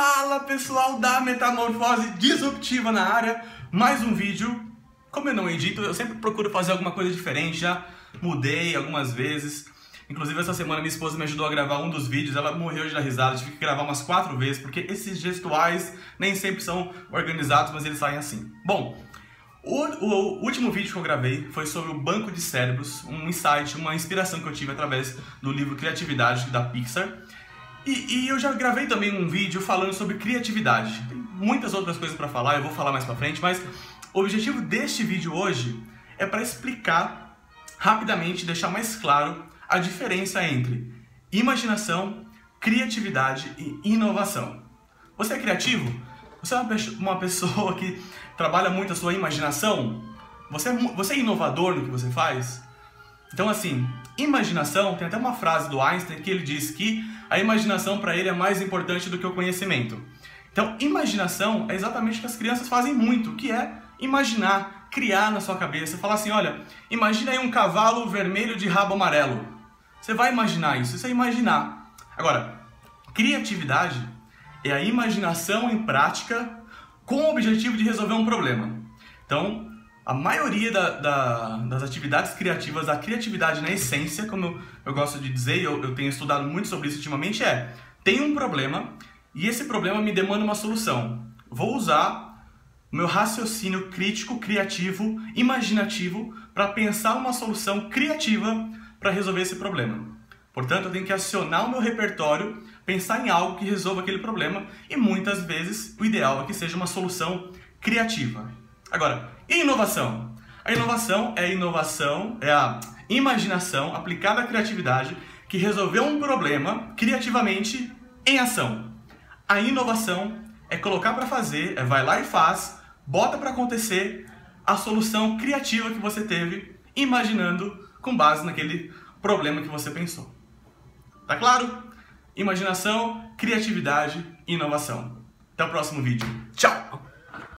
Fala pessoal da Metamorfose Disruptiva na área, mais um vídeo. Como eu não edito, eu sempre procuro fazer alguma coisa diferente, já mudei algumas vezes. Inclusive essa semana minha esposa me ajudou a gravar um dos vídeos, ela morreu de dar risada, tive que gravar umas quatro vezes, porque esses gestuais nem sempre são organizados, mas eles saem assim. Bom, o, o, último vídeo que eu gravei foi sobre o banco de cérebros, um insight, uma inspiração que eu tive através do livro Criatividade da Pixar. E, e, eu já gravei também um vídeo falando sobre criatividade. Tem muitas outras coisas para falar, eu vou falar mais para frente, mas o objetivo deste vídeo hoje é para explicar rapidamente, deixar mais claro a diferença entre imaginação, criatividade e inovação. Você é criativo? Você é uma pessoa que trabalha muito a sua imaginação? Você é, você é inovador no que você faz? Então, assim, imaginação, tem até uma frase do Einstein que ele diz que a imaginação para ele é mais importante do que o conhecimento. Então, imaginação é exatamente o que as crianças fazem muito, que é imaginar, criar na sua cabeça, falar assim, olha, imagina aí um cavalo vermelho de rabo amarelo. Você vai imaginar isso, isso é imaginar. Agora, criatividade é a imaginação em prática com o objetivo de resolver um problema. Então, a maioria da, da, das atividades criativas, a criatividade na essência, como eu, eu gosto de dizer, eu, eu tenho estudado muito sobre isso ultimamente, é tem um problema e esse problema me demanda uma solução. Vou usar o meu raciocínio crítico, criativo, imaginativo para pensar uma solução criativa para resolver esse problema. Portanto, eu tenho que acionar o meu repertório, pensar em algo que resolva aquele problema e muitas vezes o ideal é que seja uma solução criativa. Agora, inovação? A inovação é a inovação, é a imaginação aplicada à criatividade que resolveu um problema criativamente em ação. A inovação é colocar para fazer, é vai lá e faz, bota para acontecer a solução criativa que você teve, imaginando com base naquele problema que você pensou. Tá claro? Imaginação, criatividade e inovação. Até o próximo vídeo. Tchau!